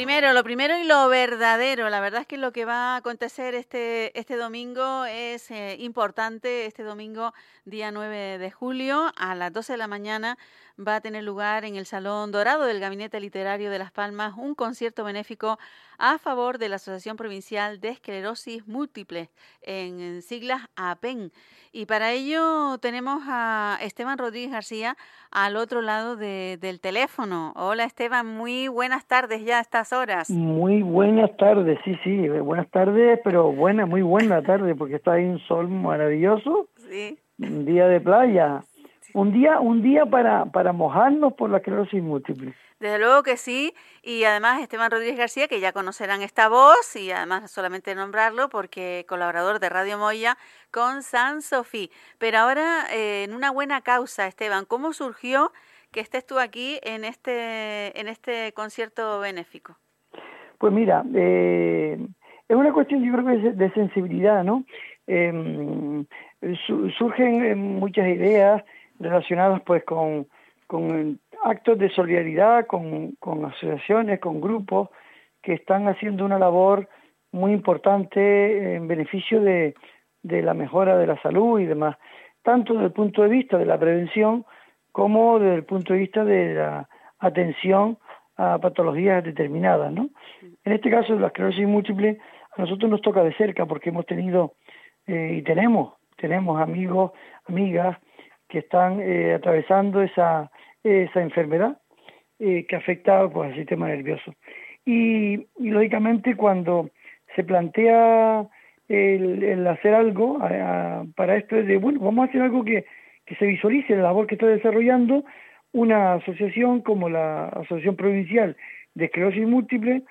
Primero, lo primero y lo verdadero. La verdad es que lo que va a acontecer este, este domingo es eh, importante. Este domingo, día 9 de julio, a las 12 de la mañana, va a tener lugar en el Salón Dorado del Gabinete Literario de Las Palmas un concierto benéfico a favor de la Asociación Provincial de Esclerosis Múltiple, en siglas APEN. Y para ello tenemos a Esteban Rodríguez García al otro lado del teléfono. Hola Esteban, muy buenas tardes ya a estas horas. Muy buenas tardes, sí, sí, buenas tardes, pero buena, muy buena tarde porque está ahí un sol maravilloso. Sí. Un día de playa. Un día, un día para, para mojarnos por la esclerosis múltiple. Desde luego que sí, y además Esteban Rodríguez García, que ya conocerán esta voz, y además solamente nombrarlo porque colaborador de Radio Moya con San Sofí. Pero ahora, eh, en una buena causa, Esteban, ¿cómo surgió que estés tú aquí en este, en este concierto benéfico? Pues mira, eh, es una cuestión yo creo que de sensibilidad, ¿no? Em, surgen muchas ideas, relacionadas pues con, actos de solidaridad, con, con asociaciones, con grupos que están haciendo una labor muy importante en beneficio de, de la mejora de la salud y demás, tanto desde el punto de vista de la prevención como desde el punto de vista de la atención a patologías determinadas, ¿no? En este caso, la esclerosis múltiple a nosotros nos toca de cerca porque hemos tenido eh, y tenemos, tenemos amigos, amigas que están eh, atravesando esa, esa enfermedad eh, que afecta pues, al sistema nervioso. Y, lógicamente cuando se plantea el, hacer algo para esto es de, bueno, vamos a hacer algo que, que se visualice la labor que está desarrollando una asociación como la Asociación Provincial de Esclerosis Múltiple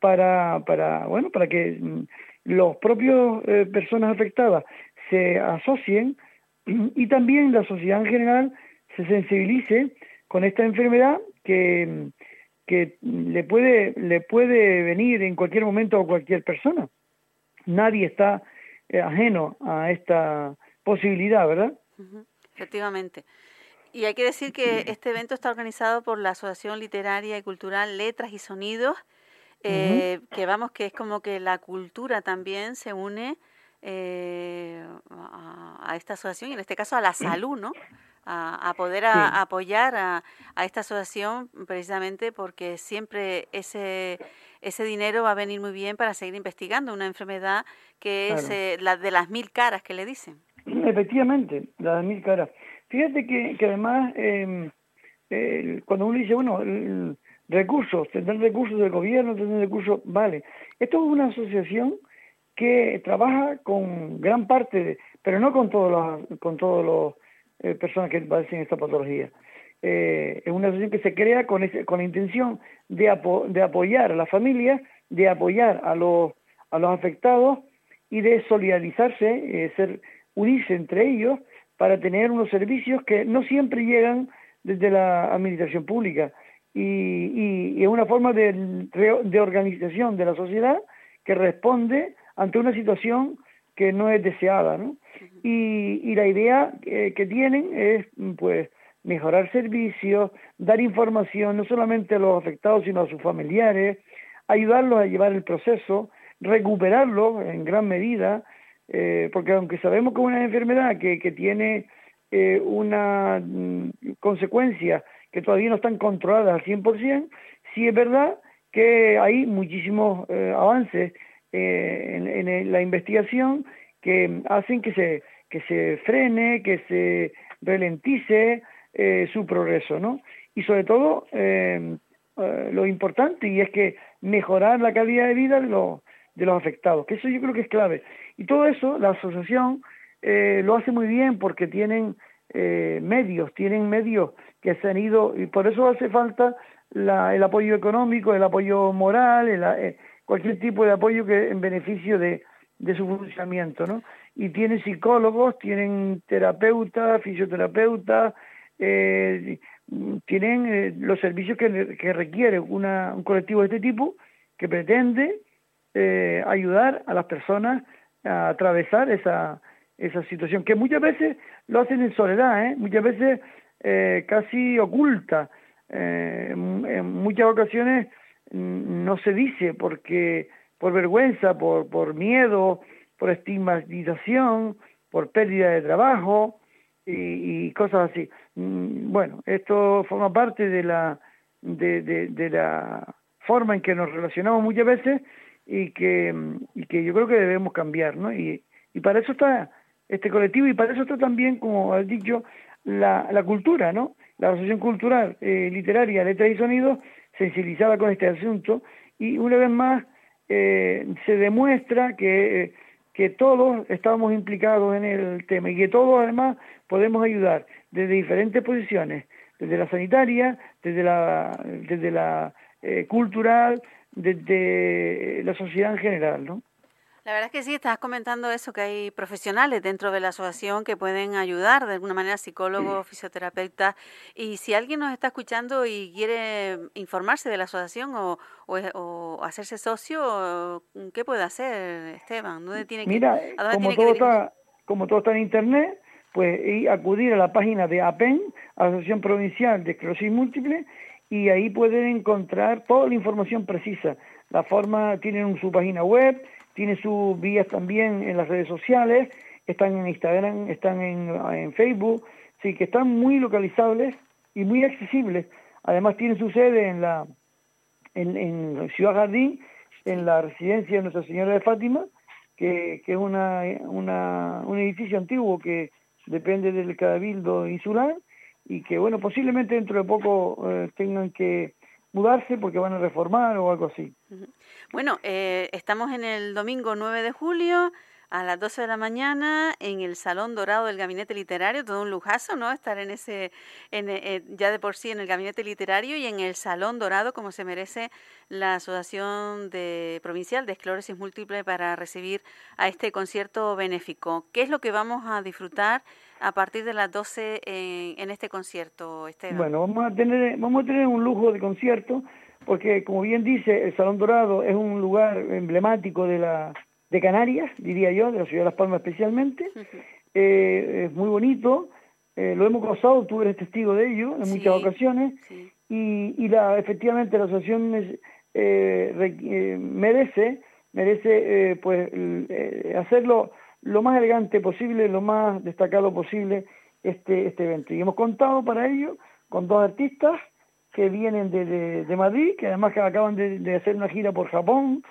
para, para, bueno, para que mm, los propios eh, personas afectadas se asocien y también la sociedad en general se sensibilice con esta enfermedad que, que le, puede, le puede venir en cualquier momento a cualquier persona. Nadie está eh, ajeno a esta posibilidad, ¿verdad? Efectivamente. Y hay que decir que este evento está organizado por la Asociación Literaria y Cultural Letras y Sonidos, eh, que vamos, que es como que la cultura también se une eh, a, esta asociación y en este caso a la salud, ¿no? A, poder apoyar a, esta asociación precisamente porque siempre ese ese dinero va a venir muy bien para seguir investigando una enfermedad que es eh, la de las mil caras que le dicen. Efectivamente, la de mil caras. Fíjate que, que además eh, cuando uno dice, bueno, recursos, tendrán recursos del gobierno, tendrán recursos, vale. Esto es una asociación que trabaja con gran parte, pero no con todos los, con todos los eh, personas que padecen esta patología. Eh, es una asociación que se crea con, con la intención de, de apoyar a la familia, de apoyar a los, a los afectados y de solidarizarse, eh, ser, unirse entre ellos para tener unos servicios que no siempre llegan desde la administración pública. Y, y, es una forma de, de organización de la sociedad que responde ante una situación que no es deseada, ¿no? Y, y la idea que tienen es, pues, mejorar servicios, dar información no solamente a los afectados, sino a sus familiares, ayudarlos a llevar el proceso, recuperarlo en gran medida, eh, porque aunque sabemos que es una enfermedad que, que tiene eh, una mm, consecuencia que todavía no están controladas al 100%, sí es verdad que hay muchísimos eh, avances eh, en, la investigación que hacen que se, que se frene, que se ralentice eh, su progreso, ¿no? Y sobre todo eh, lo importante y es que mejorar la calidad de vida de los, de los afectados, que eso yo creo que es clave. Y todo eso la asociación lo hace muy bien porque tienen medios, tienen medios que se han ido, y por eso hace falta el apoyo económico, el apoyo moral, eh, cualquier tipo de apoyo que en beneficio de, su funcionamiento, ¿no? Y tienen psicólogos, tienen terapeutas, fisioterapeutas, eh, tienen eh, los servicios que, requiere una, un colectivo de este tipo que pretende eh, ayudar a las personas a atravesar esa, esa situación, que muchas veces lo hacen en soledad, ¿eh? muchas veces eh, casi oculta. Eh, en muchas ocasiones no se dice porque por vergüenza, por, por miedo, por estigmatización, por pérdida de trabajo y, y cosas así. Mm, bueno, esto forma parte de la, de, de, de la forma en que nos relacionamos muchas veces y que, y que yo creo que debemos cambiar, ¿no? Y, y para eso está este colectivo y para eso está también, como has dicho, la, la cultura, ¿no? La Asociación Cultural eh, Literaria, Letras y Sonidos, sensibilizada con este asunto y una vez más eh, se demuestra que, que todos estamos implicados en el tema y que todos además podemos ayudar desde diferentes posiciones, desde la sanitaria, desde la, desde la eh, cultural, desde la sociedad en general, ¿no? La verdad es que sí, estás comentando eso, que hay profesionales dentro de la asociación que pueden ayudar de alguna manera, psicólogos, fisioterapeutas. Y si alguien nos está escuchando y quiere informarse de la asociación o, o, hacerse socio, ¿qué puede hacer, Esteban? ¿Dónde tiene que, Mira, como, todo está, como todo está en Internet, pues y acudir a la página de APEN, Asociación Provincial de Esclerosis Múltiple, y ahí pueden encontrar toda la información precisa. La forma, tienen su página web, tiene sus vías también en las redes sociales, están en Instagram, están en, Facebook, sí, que están muy localizables y muy accesibles. Además tiene su sede en la en, Ciudad Jardín, en la residencia de Nuestra Señora de Fátima, que, que es una, una, un edificio antiguo que depende del Cabildo Insular y que, bueno, posiblemente dentro de poco eh, tengan que mudarse porque van a reformar o algo así. Bueno, eh, estamos en el domingo 9 de julio a las 12 de la mañana en el Salón Dorado del Gabinete Literario, todo un lujazo, ¿no? Estar en ese, en, eh, ya de por sí en el Gabinete Literario y en el Salón Dorado, como se merece la Asociación de, Provincial de Esclerosis Múltiple para recibir a este concierto benéfico. ¿Qué es lo que vamos a disfrutar a partir de las 12 en, en este concierto, Esteban? Bueno, vamos a tener, vamos a tener un lujo de concierto porque, como bien dice, el Salón Dorado es un lugar emblemático de la de Canarias, diría yo, de la ciudad de Las Palmas especialmente. Eh, es muy bonito, eh, lo hemos gozado, tú eres testigo de ello en muchas ocasiones, y, y la, efectivamente la asociación eh, merece, merece pues hacerlo lo más elegante posible, lo más destacado posible este, este evento. Y hemos contado para ello con dos artistas que vienen de, de, Madrid, que además que acaban de, de hacer una gira por Japón,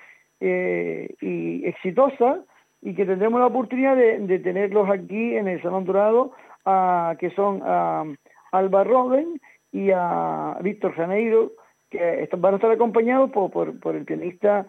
eh, y exitosa y que tendremos la oportunidad de, tenerlos aquí en el Salón Dorado, a, que son a Alba Robben y a Víctor Janeiro, que van a estar acompañados por, por, el pianista,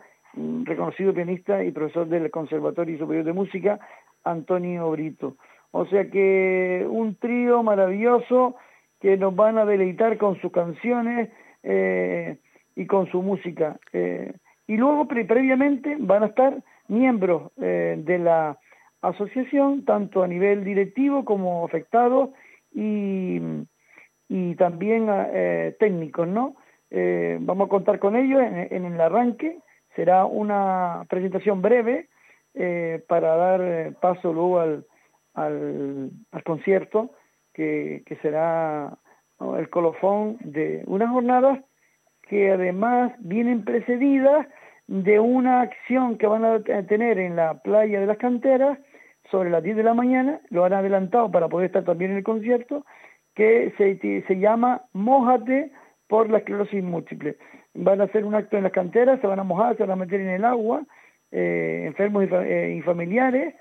reconocido pianista y profesor del Conservatorio Superior de Música, Antonio Brito. O sea que un trío maravilloso que nos van a deleitar con sus canciones eh, y con su música. Eh, y luego previamente van a estar miembros eh, de la asociación, tanto a nivel directivo como afectados y, y también eh, técnicos, ¿no? Vamos a contar con ellos en, el arranque, será una presentación breve para dar paso luego al, al, concierto que, que será el colofón de unas jornadas que además vienen precedidas de una acción que van a tener en la playa de las canteras sobre las 10 de la mañana, lo han adelantado para poder estar también en el concierto, que se, se llama Mójate por la esclerosis múltiple. Van a hacer un acto en las canteras, se van a mojar, se van a meter en el agua, eh, enfermos y, eh, familiares,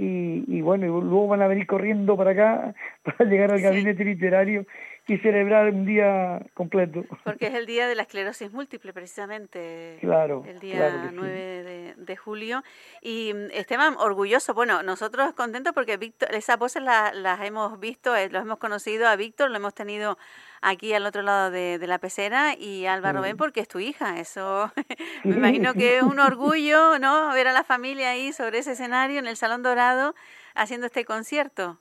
y, bueno, y luego van a venir corriendo para acá para llegar al gabinete literario y celebrar un día completo. Porque es el día de la esclerosis múltiple, precisamente. Claro. El día 9 de, julio. Y mm, Esteban, orgulloso. Bueno, nosotros contentos porque Víctor, esas voces las hemos visto, eh, los hemos conocido a Víctor, lo hemos tenido aquí al otro lado de, la pecera y Álvaro Ben porque es tu hija. Eso me imagino que es un orgullo, ¿no? Ver a la familia ahí sobre ese escenario en el Salón Dorado haciendo este concierto.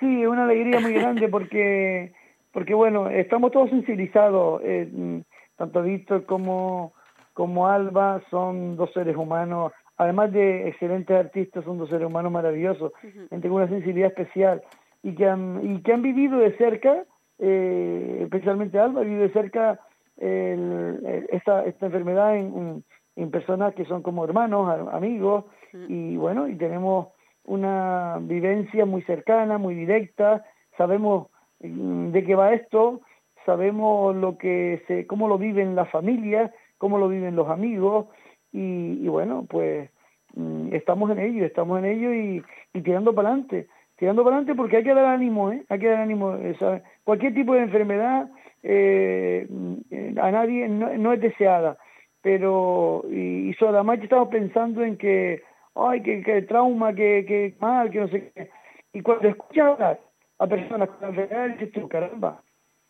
Sí, una alegría muy grande porque porque bueno, estamos todos sensibilizados, eh, tanto Víctor como, como Alba son dos seres humanos, además de excelentes artistas, son dos seres humanos maravillosos, gente con una sensibilidad especial y que han, y que han vivido de cerca, eh, especialmente Alba, vivido de cerca esta, esta enfermedad en, en, personas que son como hermanos, amigos, y bueno, y tenemos una vivencia muy cercana, muy directa, sabemos Mm, de qué va esto, sabemos lo que se, cómo lo viven las familias, cómo lo viven los amigos y, bueno, pues mm, estamos en ello, estamos en ello y, tirando para adelante, tirando para adelante porque hay que dar ánimo, ¿eh? hay que dar ánimo, cualquier tipo de enfermedad eh, mm, a nadie no, es deseada, pero y, y además estamos pensando en que, ay, que, que trauma, que, que mal, que no sé qué, y cuando escuchas hablar a personas con enfermedad y dices caramba,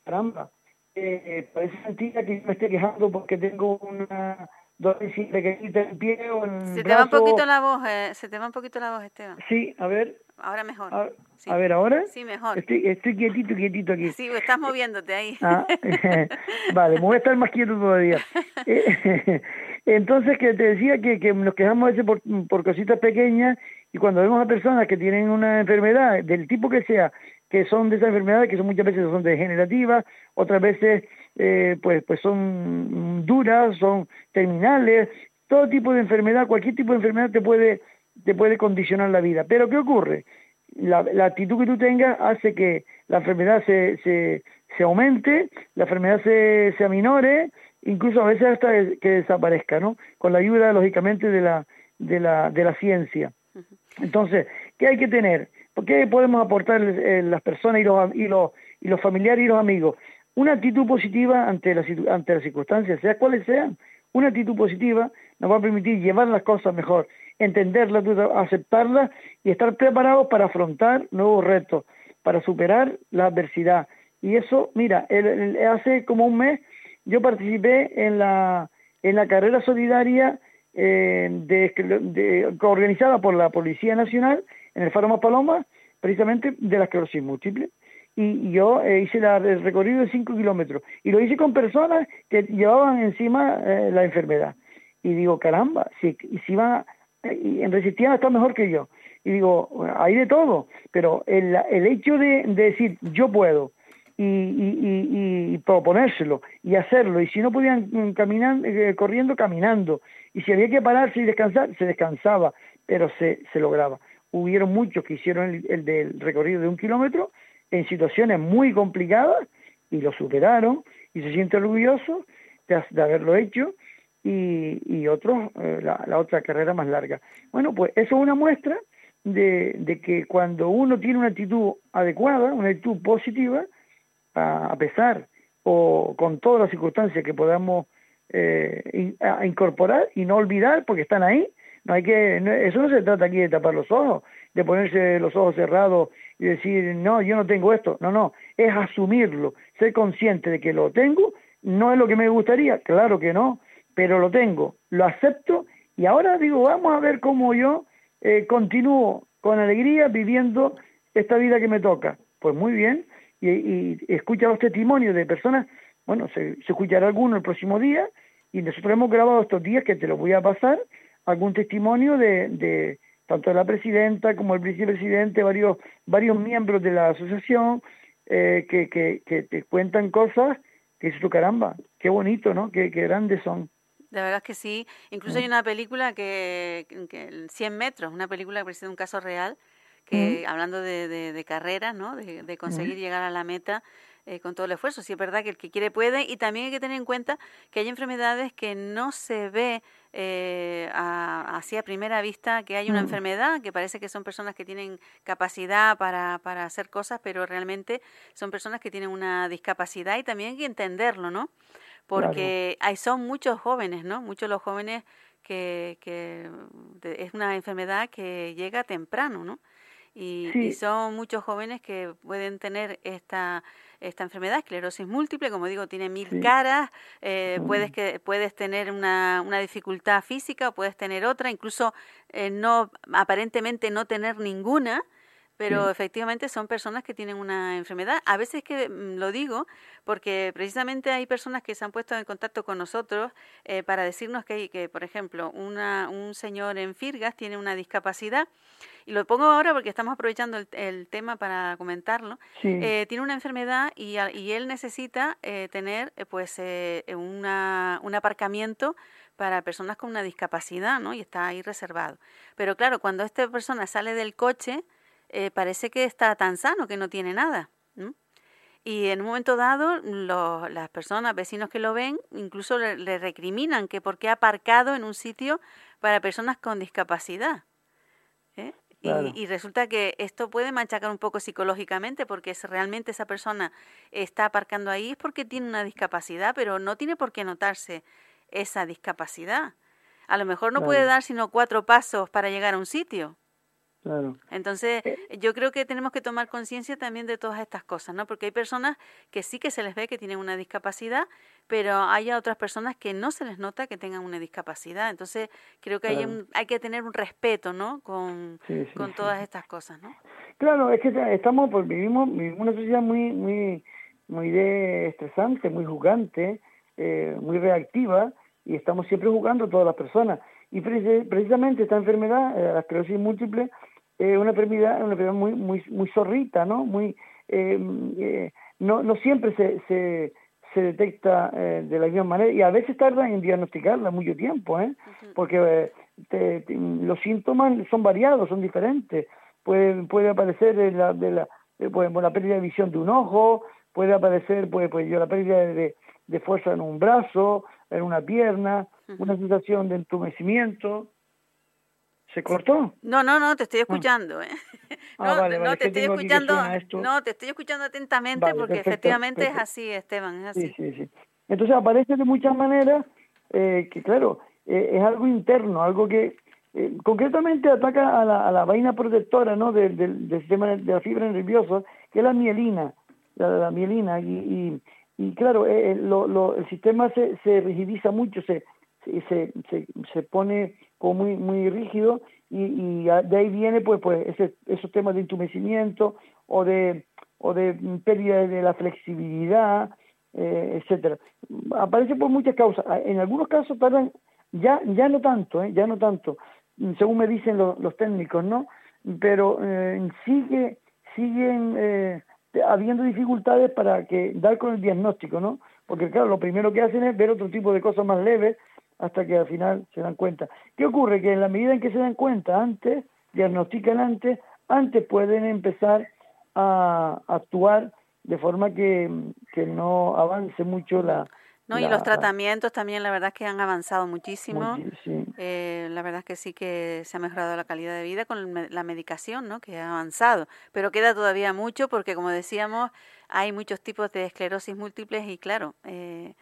caramba, eh, parece mentira que yo me esté quejando porque tengo una dolencia pequeñita en pie o en Se te va un poquito la voz, eh, se te va un poquito la voz, Esteban. Sí, a ver. Ahora mejor. A, ver, ¿ahora? Sí, mejor. Estoy, estoy quietito, quietito aquí. Sí, estás moviéndote ahí. Ah, vale, me voy a estar más quieto todavía. Eh, entonces, que te decía que, que nos quejamos a veces por, por cositas pequeñas y cuando vemos a personas que tienen una enfermedad del tipo que sea, que son de esas enfermedades que son muchas veces son degenerativas, otras veces eh, pues, pues son duras, son terminales, todo tipo de enfermedad, cualquier tipo de enfermedad te puede, te puede condicionar la vida. Pero ¿qué ocurre? La, la actitud que tú tengas hace que la enfermedad se, se, se aumente, la enfermedad se, se aminore, incluso a veces hasta que desaparezca, ¿no? Con la ayuda, lógicamente, de la, de la, de la ciencia. Entonces, ¿qué hay que tener? ¿Qué podemos aportar eh, las personas y los, y, los, y los familiares y los amigos? Una actitud positiva ante las, ante las circunstancias, sea cuales sean. Una actitud positiva nos va a permitir llevar las cosas mejor, entenderlas, aceptarlas y estar preparados para afrontar nuevos retos, para superar la adversidad. Y eso, mira, hace como un mes yo participé en la, en la carrera solidaria eh, de, organizada por la Policía Nacional en el Faro Paloma, precisamente de la esclerosis múltiple. Y yo eh, hice el recorrido de 5 kilómetros y lo hice con personas que llevaban encima eh, la enfermedad. Y digo, caramba, si, si va, en resistían está mejor que yo. Y digo, hay de todo, pero el, el hecho de, decir yo puedo, y, y, y, proponérselo y hacerlo. Y si no podían mm, caminar, eh, corriendo, caminando. Y si había que pararse y descansar, se descansaba, pero se, se lograba hubieron muchos que hicieron el, del recorrido de un kilómetro en situaciones muy complicadas y lo superaron y se siente orgulloso de, haberlo hecho y, y otros eh, la, otra carrera más larga. Bueno, pues eso es una muestra de, de, que cuando uno tiene una actitud adecuada, una actitud positiva, a, pesar o con todas las circunstancias que podamos eh, incorporar y no olvidar porque están ahí, no hay que, eso no se trata aquí de tapar los ojos, de ponerse los ojos cerrados y decir, no, yo no tengo esto. No, no, es asumirlo, ser consciente de que lo tengo, no es lo que me gustaría, claro que no, pero lo tengo, lo acepto y ahora digo, vamos a ver cómo yo eh, continúo con alegría viviendo esta vida que me toca. Pues muy bien, y, y escucha los testimonios de personas, bueno, se, se escuchará alguno el próximo día, y nosotros hemos grabado estos días que te los voy a pasar, algún testimonio de, de tanto de la presidenta como el vicepresidente, varios, varios miembros de la asociación eh, que, que, que, te cuentan cosas que dices tu caramba, qué bonito, ¿no? Qué, qué grandes son. De verdad que sí. Incluso hay una película que, que 100 metros, una película que presenta un caso real, que hablando de, de, carreras, ¿no? De, conseguir llegar a la meta, eh, con todo el esfuerzo. Sí es verdad que el que quiere puede y también hay que tener en cuenta que hay enfermedades que no se ve eh, así a primera vista que hay una mm. enfermedad, que parece que son personas que tienen capacidad para, para hacer cosas, pero realmente son personas que tienen una discapacidad y también hay que entenderlo, ¿no? Porque hay, son muchos jóvenes, ¿no? Muchos los jóvenes que, que es una enfermedad que llega temprano, ¿no? Y, son muchos jóvenes que pueden tener esta, esta enfermedad, esclerosis múltiple, como digo, tiene mil caras, eh, puedes, que, puedes tener una, una dificultad física o puedes tener otra, incluso eh, no aparentemente no tener ninguna, pero efectivamente son personas que tienen una enfermedad. A veces que mm, lo digo porque precisamente hay personas que se han puesto en contacto con nosotros eh, para decirnos que, que, por ejemplo, una, un señor en Firgas tiene una discapacidad, y lo pongo ahora porque estamos aprovechando el, tema para comentarlo, eh, tiene una enfermedad y, y él necesita eh, tener pues una, un aparcamiento para personas con una discapacidad, ¿no? Y está ahí reservado. Pero claro, cuando esta persona sale del coche, eh, parece que está tan sano que no tiene nada. Y en un momento dado, las personas, vecinos que lo ven, incluso le, recriminan que por qué ha aparcado en un sitio para personas con discapacidad. ¿eh? Y, resulta que esto puede machacar un poco psicológicamente porque si realmente esa persona está aparcando ahí es porque tiene una discapacidad, pero no tiene por qué notarse esa discapacidad. A lo mejor no puede dar sino cuatro pasos para llegar a un sitio. Entonces, eh. yo creo que tenemos que tomar conciencia también de todas estas cosas, ¿no? Porque hay personas que sí que se les ve que tienen una discapacidad, pero hay otras personas que no se les nota que tengan una discapacidad. Entonces, creo que hay, hay que tener un respeto, ¿no? Con, con todas estas cosas, ¿no? Claro, es que estamos, pues vivimos, vivimos una sociedad muy, muy, muy de estresante, muy jugante, eh, muy reactiva, y estamos siempre jugando a todas las personas. Y precisamente esta enfermedad, eh, la esclerosis múltiple, es una enfermedad, una enfermedad muy, muy, muy zorrita, ¿no? Muy, eh, eh, no, no siempre se, se, se detecta de la misma manera y a veces tarda en diagnosticarla mucho tiempo, ¿eh? Porque los síntomas son variados, son diferentes. Puede, puede aparecer de la, de la, pues, la pérdida de visión de un ojo, puede aparecer pues, pues, la pérdida de, de fuerza en un brazo, en una pierna, una sensación de entumecimiento. ¿Se cortó? No, no, no, te estoy ah. escuchando. ¿eh? Ah, no, vale, no te estoy escuchando, no, te estoy escuchando atentamente porque efectivamente es así, Esteban, es así. Sí, sí, sí. Entonces aparece de muchas maneras eh, que, claro, eh, es algo interno, algo que eh, concretamente ataca a la, a la vaina protectora ¿no? del, del, sistema de la fibra nerviosa, que es la mielina, la, la mielina, y, y, y claro, eh, lo, lo, el sistema se, se rigidiza mucho, se, se, se, se pone como muy, muy rígido y, y de ahí viene pues, pues ese, esos temas de entumecimiento o de, o de pérdida de la flexibilidad, eh, etcétera. Aparece por muchas causas. En algunos casos tardan, ya, ya no tanto, ¿eh? ya no tanto, según me dicen los técnicos, ¿no? Pero eh, sigue, siguen eh, habiendo dificultades para que dar con el diagnóstico, ¿no? Porque claro, lo primero que hacen es ver otro tipo de cosas más leves hasta que al final se dan cuenta. ¿Qué ocurre? Que en la medida en que se dan cuenta antes, diagnostican antes, antes pueden empezar a actuar de forma que, que no avance mucho la, no, y los tratamientos también, la verdad es que han avanzado muchísimo. Eh, la verdad es que sí que se ha mejorado la calidad de vida con la medicación, ¿no? Que ha avanzado. Pero queda todavía mucho porque, como decíamos, hay muchos tipos de esclerosis múltiples y, claro, eh,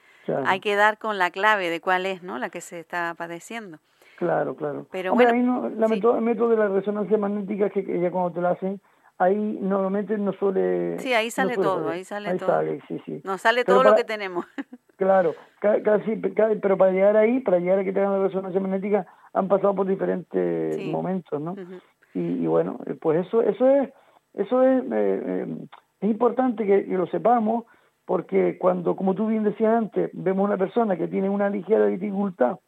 hay que dar con la clave de cuál es, ¿no? La que se está padeciendo. Claro, claro. Pero bueno, ahí no, la método, el método de la resonancia magnética que, que ya cuando te la hacen ahí normalmente no suele... Sí, ahí sale todo, ahí sale todo. Sale, sí, sí. Nos sale todo lo que tenemos. Claro, casi, pero para llegar ahí, para llegar a que tengan la resonancia magnética, han pasado por diferentes momentos, ¿no? y, bueno, eh, pues eso, eso es, eso es, eh, eh, es importante que, lo sepamos, porque cuando, como tú bien decías antes, vemos una persona que tiene una ligera dificultad,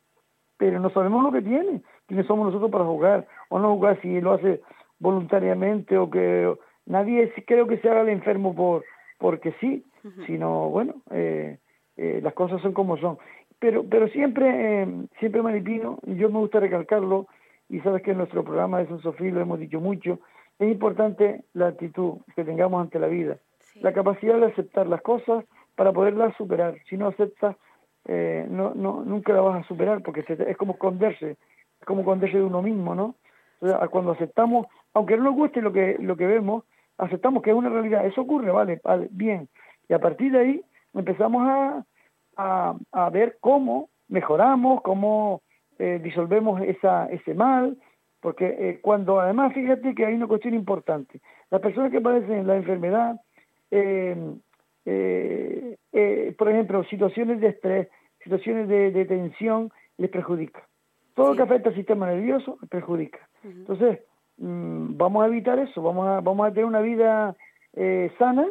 pero no sabemos lo que tiene, quiénes somos nosotros para jugar, o no jugar si lo hace voluntariamente o que nadie creo que se haga el enfermo por porque sí, sino bueno, eh, eh, las cosas son como son. Pero, pero siempre, eh, siempre Maripino, yo me gusta recalcarlo, y sabes que en nuestro programa de San Sofía lo hemos dicho mucho, es importante la actitud que tengamos ante la vida. La capacidad de aceptar las cosas para poderlas superar. Si no aceptas, eh, no, no, nunca la vas a superar porque es como esconderse, es como esconderse de uno mismo, ¿no? cuando aceptamos, aunque no nos guste lo que, lo que vemos, aceptamos que es una realidad. Eso ocurre, vale, vale, bien. Y a partir de ahí empezamos a, a, a ver cómo mejoramos, cómo eh, disolvemos esa, ese mal, porque eh, cuando además fíjate que hay una cuestión importante, las personas que padecen la enfermedad, por ejemplo, situaciones de estrés, situaciones de, tensión, les perjudica. Todo lo que afecta al sistema nervioso les perjudica. Entonces, mm, vamos a evitar eso, vamos a, vamos a tener una vida sana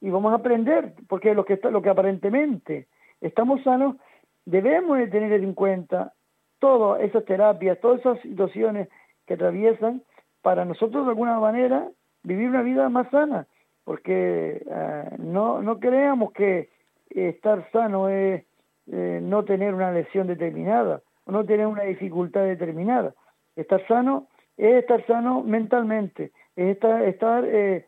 y vamos a aprender, porque lo que, está, lo que aparentemente estamos sanos, debemos de tener en cuenta todas esas terapias, todas esas situaciones que atraviesan para nosotros de alguna manera vivir una vida más sana, porque eh, no, no creamos que estar sano es eh, no tener una lesión determinada o no tener una dificultad determinada. Estar sano es estar sano mentalmente, es estar, estar eh,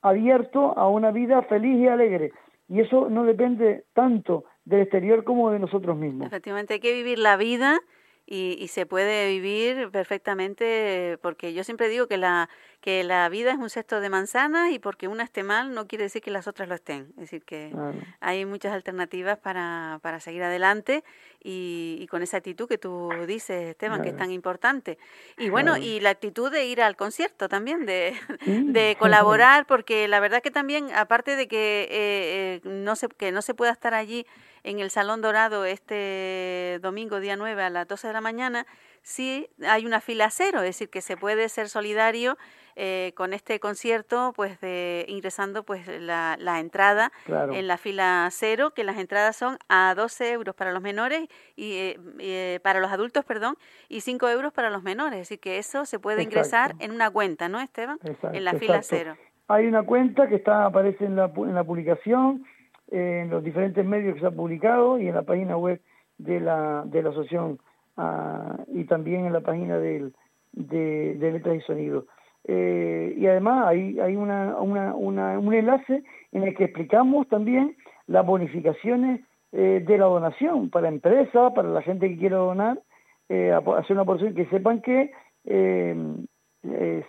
abierto a una vida feliz y alegre. Y eso no depende tanto del exterior como de nosotros mismos. Efectivamente, hay que vivir la vida y, y, se puede vivir perfectamente porque yo siempre digo que la que la vida es un cesto de manzanas y porque una esté mal no quiere decir que las otras lo estén. Es decir que hay muchas alternativas para, para seguir adelante y, y, con esa actitud que tú dices Esteban que es tan importante. Y bueno y la actitud de ir al concierto también de, de colaborar porque la verdad que también aparte de que eh, eh, no se que no se pueda estar allí en el Salón Dorado este domingo día 9 a las 12 de la mañana, sí hay una fila cero, es decir, que se puede ser solidario eh, con este concierto, pues de, ingresando pues la, la entrada en la fila cero, que las entradas son a 12 euros para los menores y eh, eh, para los adultos, perdón, y 5 euros para los menores, es decir, que eso se puede ingresar en una cuenta, ¿no, Esteban? en la fila cero. Hay una cuenta que está aparece en la, en la publicación en los diferentes medios que se han publicado y en la página web de la, de la asociación ah, y también en la página del, de, de letras y sonidos. Eh, y además hay, hay una, una, un enlace en el que explicamos también las bonificaciones eh, de la donación para empresas, para la gente que quiera donar, eh, hacer una porción que sepan que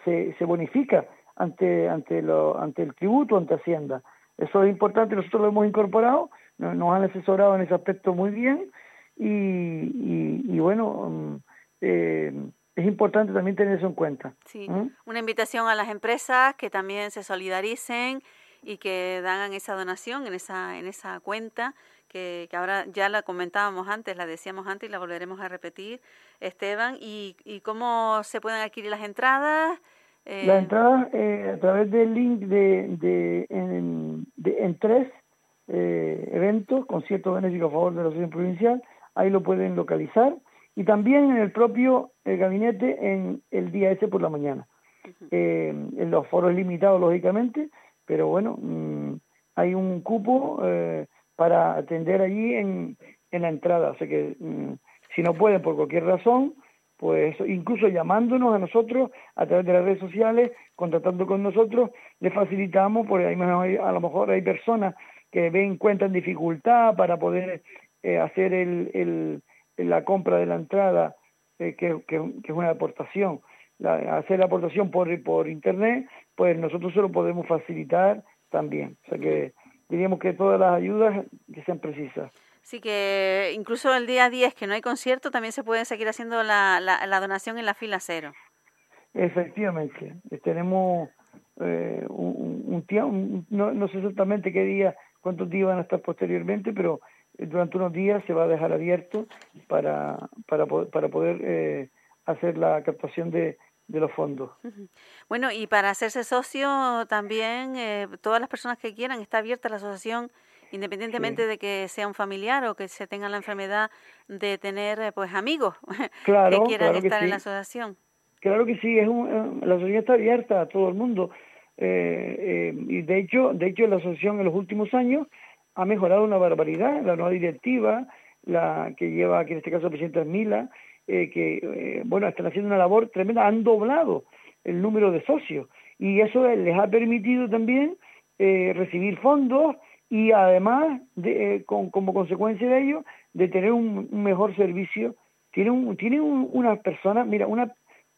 se, se bonifica ante, ante, lo, ante el tributo, ante Hacienda. Eso es importante, nosotros lo hemos incorporado, nos, han asesorado en ese aspecto muy bien y, y, bueno, mm, eh, es importante también tener eso en cuenta. Sí, ¿Mm? una invitación a las empresas que también se solidaricen y que hagan esa donación en esa, en esa cuenta que, que, ahora ya la comentábamos antes, la decíamos antes y la volveremos a repetir, Esteban, y, y cómo se pueden adquirir las entradas. La entrada eh, a través del link de, de, en, en tres eh, eventos, conciertos benéficos a favor de la Asociación Provincial, ahí lo pueden localizar, y también en el propio eh, gabinete en el día ese por la mañana. en los foros limitados, lógicamente, pero bueno, mm, hay un cupo para atender allí en, en la entrada, o sea que mm, si no pueden por cualquier razón, pues incluso llamándonos a nosotros a través de las redes sociales, contactando con nosotros, le facilitamos, porque a lo mejor hay personas que ven, encuentran dificultad para poder eh, hacer el, el, la compra de la entrada, eh, que, que, es una aportación, la, hacer la aportación por, por internet, pues nosotros se lo podemos facilitar también. O sea que diríamos que todas las ayudas que sean precisas. Sí, que incluso el día 10 que no hay concierto, también se puede seguir haciendo la, la, donación en la fila cero. Efectivamente, tenemos eh, un, un, no, no, sé exactamente qué día, cuántos días van a estar posteriormente, pero durante unos días se va a dejar abierto para, para, para poder eh, hacer la captación de, de los fondos. Bueno, y para hacerse socio también, eh, todas las personas que quieran, está abierta la asociación independientemente de que sea un familiar o que se tenga la enfermedad de tener eh, pues amigos que quieran estar en la asociación. Claro que sí, es un, eh, la asociación está abierta a todo el mundo. Eh, y de hecho, de hecho la asociación en los últimos años ha mejorado una barbaridad, la nueva directiva, la que lleva aquí en este caso el presidente Mila, que bueno están haciendo una labor tremenda, han doblado el número de socios. Y eso les ha permitido también eh, recibir fondos y además, de, eh, con, como consecuencia de ello, de tener un, mejor servicio. Tiene, un, tiene unas personas, mira, unas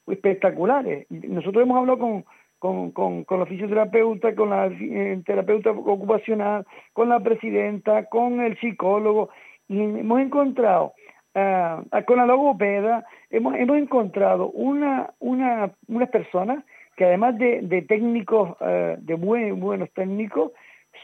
espectaculares. Nosotros hemos hablado con, con, con, con la fisioterapeuta, con la eh, terapeuta ocupacional, con la presidenta, con el psicólogo, y hemos encontrado, uh, con la logopeda, hemos, hemos encontrado una, una, unas personas que además de, de técnicos, uh, de buen, buenos técnicos,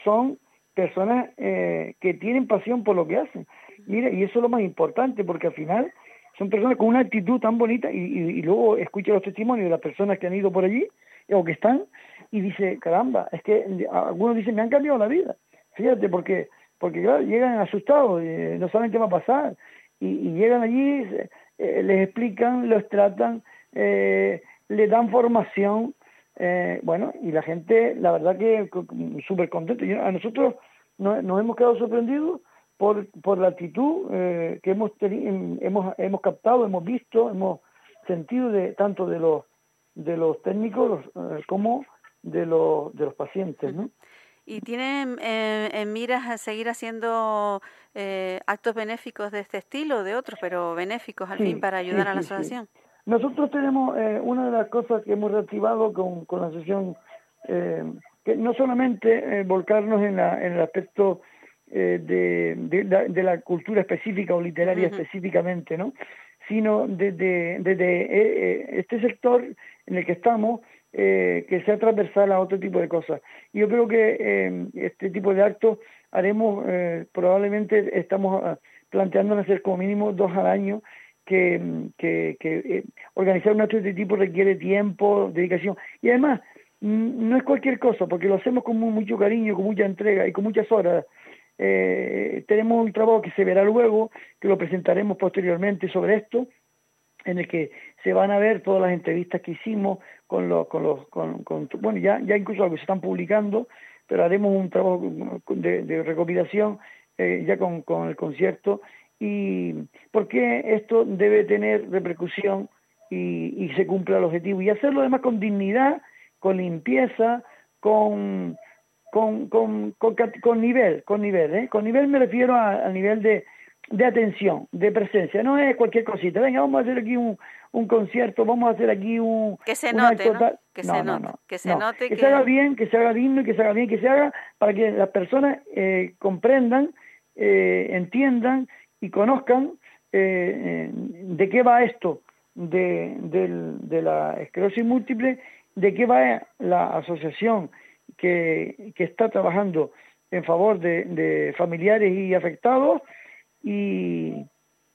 son personas eh, que tienen pasión por lo que hacen. Mira, y eso es lo más importante, porque al final son personas con una actitud tan bonita y, luego escucha los testimonios de las personas que han ido por allí o que están y dice, caramba, es que algunos dicen, me han cambiado la vida. Fíjate, porque, porque claro, llegan asustados, eh, no saben qué va a pasar y, llegan allí, eh, les explican, los tratan, eh, les dan formación eh, bueno, y la gente, la verdad que súper contento. A nosotros nos, hemos quedado sorprendidos por, por la actitud eh, que hemos, hemos, hemos captado, hemos visto, hemos sentido de tanto de los, de los técnicos eh, como de los, de los pacientes. ¿no? ¿Y tienen en miras seguir haciendo actos benéficos de este estilo, de otros, pero benéficos al fin para ayudar a la asociación? Nosotros tenemos eh, una de las cosas que hemos reactivado con, con la sesión, eh, que no solamente eh, volcarnos en, la, en el aspecto de, de, la, cultura específica o literaria específicamente, ¿no? sino desde, desde este sector en el que estamos, que sea transversal a otro tipo de cosas. Yo creo que este tipo de actos haremos, probablemente estamos ah, planteando hacer como mínimo dos al año, que, que, que eh, organizar un acto de este tipo requiere tiempo, dedicación y además no es cualquier cosa porque lo hacemos con mucho cariño, con mucha entrega y con muchas horas. Eh, tenemos un trabajo que se verá luego, que lo presentaremos posteriormente sobre esto, en el que se van a ver todas las entrevistas que hicimos con los, con los, con, con bueno, ya, ya incluso algo se están publicando, pero haremos un trabajo de, de recopilación eh, ya con, con el concierto y porque esto debe tener repercusión y, y se cumpla el objetivo. Y hacerlo además con dignidad, con limpieza, con con, con, con, nivel, con nivel, ¿eh? Con nivel me refiero al nivel de, de atención, de presencia, no es cualquier cosita, venga, vamos a hacer aquí un, un concierto, vamos a hacer aquí un... Que se note, ¿no? Que, se note que se note, que, se haga bien, que se haga digno y que se haga bien, que se haga para que las personas eh, comprendan, eh, entiendan y conozcan eh, de qué va esto de, de, la esclerosis múltiple, de qué va la asociación que, que está trabajando en favor de, de familiares y afectados y,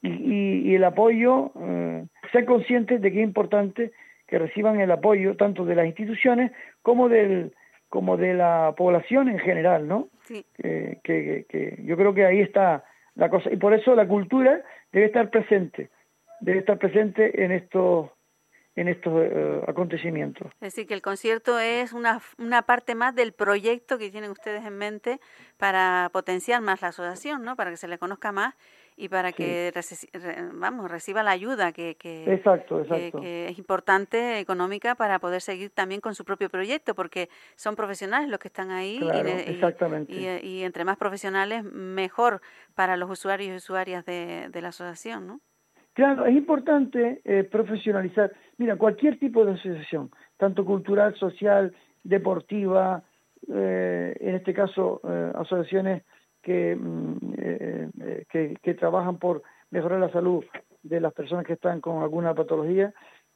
y, el apoyo, eh, ser conscientes de que es importante que reciban el apoyo tanto de las instituciones como del como de la población en general, ¿no? Sí. que, que, yo creo que ahí está la cosa y por eso la cultura debe estar presente debe estar presente en estos en estos eh, acontecimientos. Es decir, que el concierto es una, una parte más del proyecto que tienen ustedes en mente para potenciar más la asociación, ¿no? Para que se le conozca más y para que vamos reciba la ayuda que, que, exacto, exacto. Que, es importante económica para poder seguir también con su propio proyecto porque son profesionales los que están ahí y, exactamente. Y, entre más profesionales mejor para los usuarios y usuarias de, la asociación ¿no? Claro, es importante eh, profesionalizar. Mira, cualquier tipo de asociación, tanto cultural, social, deportiva, eh, en este caso eh, asociaciones que, mm, eh, eh, que, que, trabajan por mejorar la salud de las personas que están con alguna patología,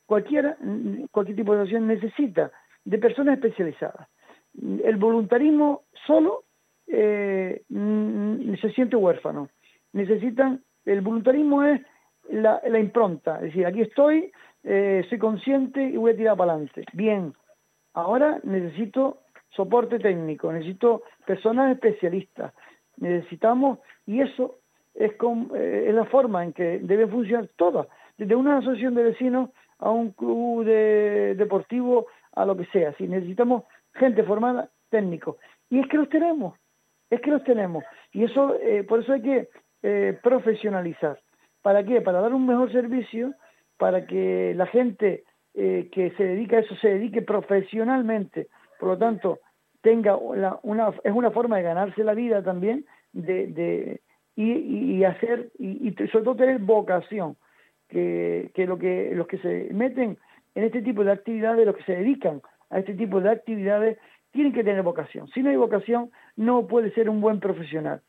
cualquiera, mm, cualquier tipo de asociación necesita de personas especializadas. El voluntarismo solo eh, mm, se siente huérfano. Necesitan, el voluntarismo es la, impronta, es decir, aquí estoy, eh, soy consciente y voy a tirar para adelante. Bien, ahora necesito soporte técnico, necesito personas especialistas, necesitamos, y eso es, eh, es la forma en que debe funcionar toda, desde una asociación de vecinos a un club de, deportivo, a lo que sea. Si necesitamos gente formada, técnicos. Y es que los tenemos, es que los tenemos. Y eso, eh, por eso hay que eh, profesionalizar. ¿Para qué? Para dar un mejor servicio, para que la gente que se dedica a eso se dedique profesionalmente. Por lo tanto, tenga una, una, es una forma de ganarse la vida también, de, de y, y, hacer, y, y, sobre todo tener vocación, que, que, lo que los que se meten en este tipo de actividades, los que se dedican a este tipo de actividades, tienen que tener vocación. Si no hay vocación, no puede ser un buen profesional.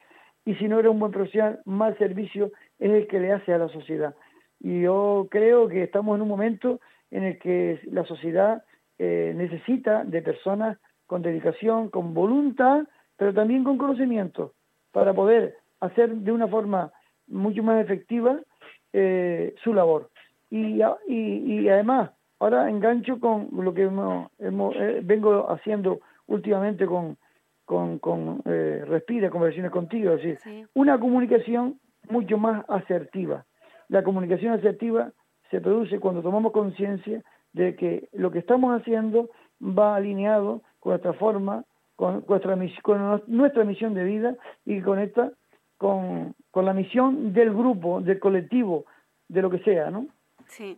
Y si no eres un buen profesional, mal servicio es el que le hace a la sociedad. Y yo creo que estamos en un momento en el que la sociedad eh, necesita de personas con dedicación, con voluntad, pero también con conocimiento, para poder hacer de una forma mucho más efectiva eh, su labor. Y, y, además, ahora engancho con lo que hemos, eh, vengo haciendo últimamente con, con, con eh, Respira, conversaciones contigo, es decir, una comunicación mucho más asertiva. La comunicación asertiva se produce cuando tomamos conciencia de que lo que estamos haciendo va alineado con nuestra forma, con nuestra, con nuestra misión de vida y con, con la misión del grupo, del colectivo, de lo que sea, ¿no? Sí.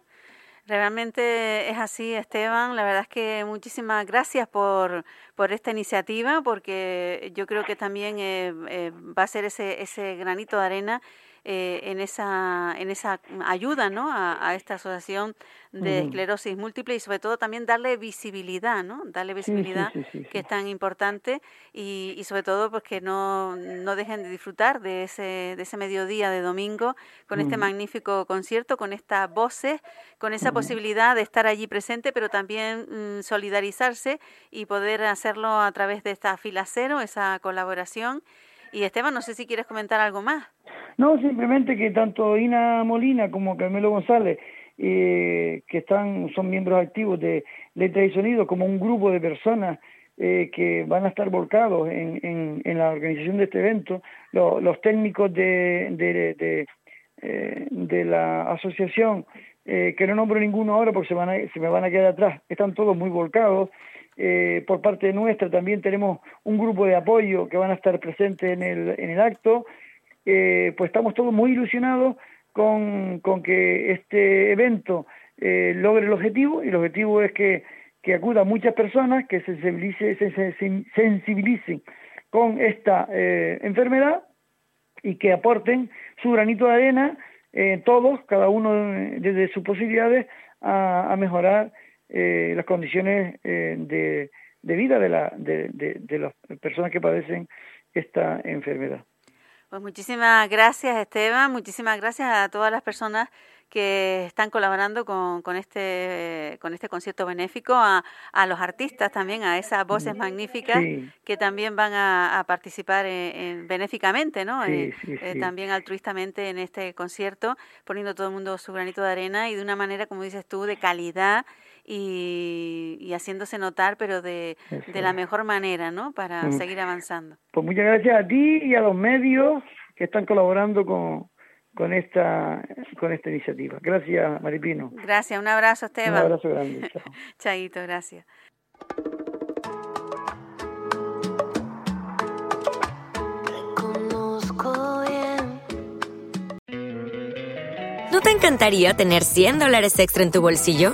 Realmente es así, Esteban. La verdad es que muchísimas gracias por, por esta iniciativa, porque yo creo que también eh, eh, va a ser ese, ese granito de arena eh, en, esa, en esa ayuda ¿no? a, esta asociación de esclerosis múltiple y sobre todo también darle visibilidad, ¿no? darle visibilidad que es tan importante y, y sobre todo pues que no, no dejen de disfrutar de ese, de ese mediodía de domingo con este magnífico concierto, con estas voces, con esa posibilidad de estar allí presente, pero también mm, solidarizarse y poder hacerlo a través de esta fila cero, esa colaboración. Y Esteban, no sé si quieres comentar algo más. No, simplemente que tanto Ina Molina como Carmelo González, eh, que están son miembros activos de Letra y Sonido, como un grupo de personas eh, que van a estar volcados en, en, la organización de este evento, los técnicos de, de, de, eh, la asociación, que no nombro ninguno ahora porque se, van a, se me van a quedar atrás, están todos muy volcados. Por parte nuestra también tenemos un grupo de apoyo que van a estar presentes en el, en el acto. Eh, pues estamos todos muy ilusionados con, con que este evento eh, logre el objetivo, y el objetivo es que, que acudan muchas personas, que se sensibilicen, con esta eh, enfermedad y que aporten su granito de arena, todos, cada uno desde sus posibilidades, a, mejorar las condiciones de, de, vida de, la, de, de las personas que padecen esta enfermedad. Pues muchísimas gracias Esteban, muchísimas gracias a todas las personas que están colaborando con, con este con este concierto benéfico, a, a, los artistas también, a esas voces magníficas que también van a, participar en, benéficamente, ¿no? Eh, eh, también altruistamente en este concierto, poniendo todo el mundo su granito de arena y de una manera, como dices tú, de calidad y, haciéndose notar, pero de, de, la mejor manera, ¿no? Para mm. seguir avanzando. Pues muchas gracias a ti y a los medios que están colaborando con, con esta con esta iniciativa. Gracias, Maripino. Gracias, un abrazo, Esteban. Un abrazo grande. Chao. Chaito, gracias. ¿No te encantaría tener 100 dólares extra en tu bolsillo?